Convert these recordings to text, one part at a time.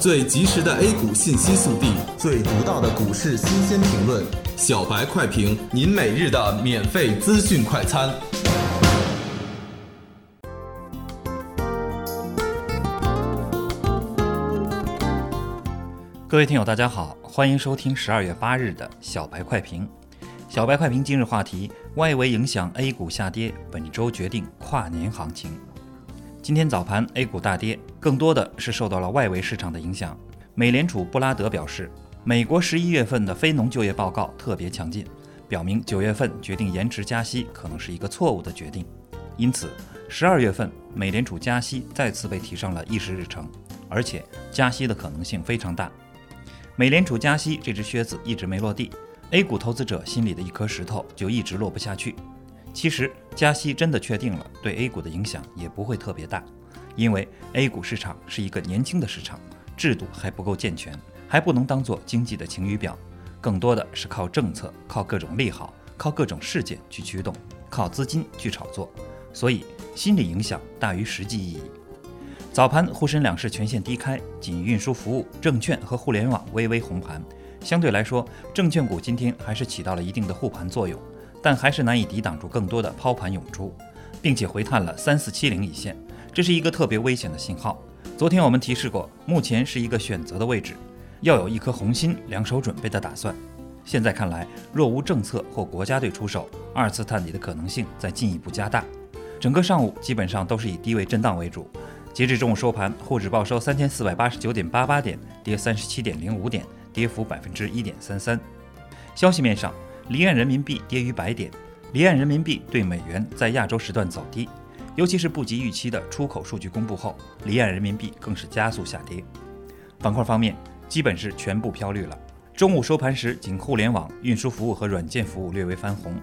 最及时的 A 股信息速递，最独到的股市新鲜评论，小白快评，您每日的免费资讯快餐。各位听友，大家好，欢迎收听十二月八日的小白快评。小白快评今日话题：外围影响 A 股下跌，本周决定跨年行情。今天早盘 A 股大跌，更多的是受到了外围市场的影响。美联储布拉德表示，美国十一月份的非农就业报告特别强劲，表明九月份决定延迟加息可能是一个错误的决定。因此，十二月份美联储加息再次被提上了议事日程，而且加息的可能性非常大。美联储加息这只靴子一直没落地，A 股投资者心里的一颗石头就一直落不下去。其实加息真的确定了，对 A 股的影响也不会特别大，因为 A 股市场是一个年轻的市场，制度还不够健全，还不能当做经济的晴雨表，更多的是靠政策、靠各种利好、靠各种事件去驱动，靠资金去炒作，所以心理影响大于实际意义。早盘沪深两市全线低开，仅运输服务、证券和互联网微微红盘，相对来说，证券股今天还是起到了一定的护盘作用。但还是难以抵挡住更多的抛盘涌出，并且回探了三四七零一线，这是一个特别危险的信号。昨天我们提示过，目前是一个选择的位置，要有一颗红心，两手准备的打算。现在看来，若无政策或国家队出手，二次探底的可能性在进一步加大。整个上午基本上都是以低位震荡为主。截至中午收盘，沪指报收三千四百八十九点八八点，跌三十七点零五点，跌幅百分之一点三三。消息面上。离岸人民币跌逾百点，离岸人民币对美元在亚洲时段走低，尤其是不及预期的出口数据公布后，离岸人民币更是加速下跌。板块方面，基本是全部飘绿了。中午收盘时，仅互联网、运输服务和软件服务略微翻红，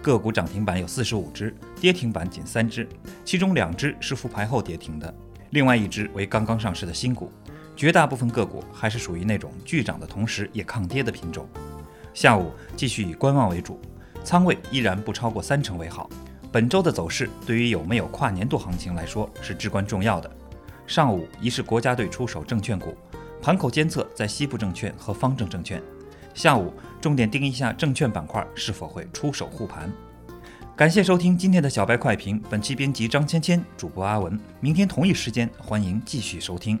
个股涨停板有四十五只，跌停板仅三只，其中两只是复牌后跌停的，另外一只为刚刚上市的新股。绝大部分个股还是属于那种巨涨的同时也抗跌的品种。下午继续以观望为主，仓位依然不超过三成为好。本周的走势对于有没有跨年度行情来说是至关重要的。上午一是国家队出手证券股，盘口监测在西部证券和方正证券。下午重点盯一下证券板块是否会出手护盘。感谢收听今天的小白快评，本期编辑张芊芊，主播阿文。明天同一时间欢迎继续收听。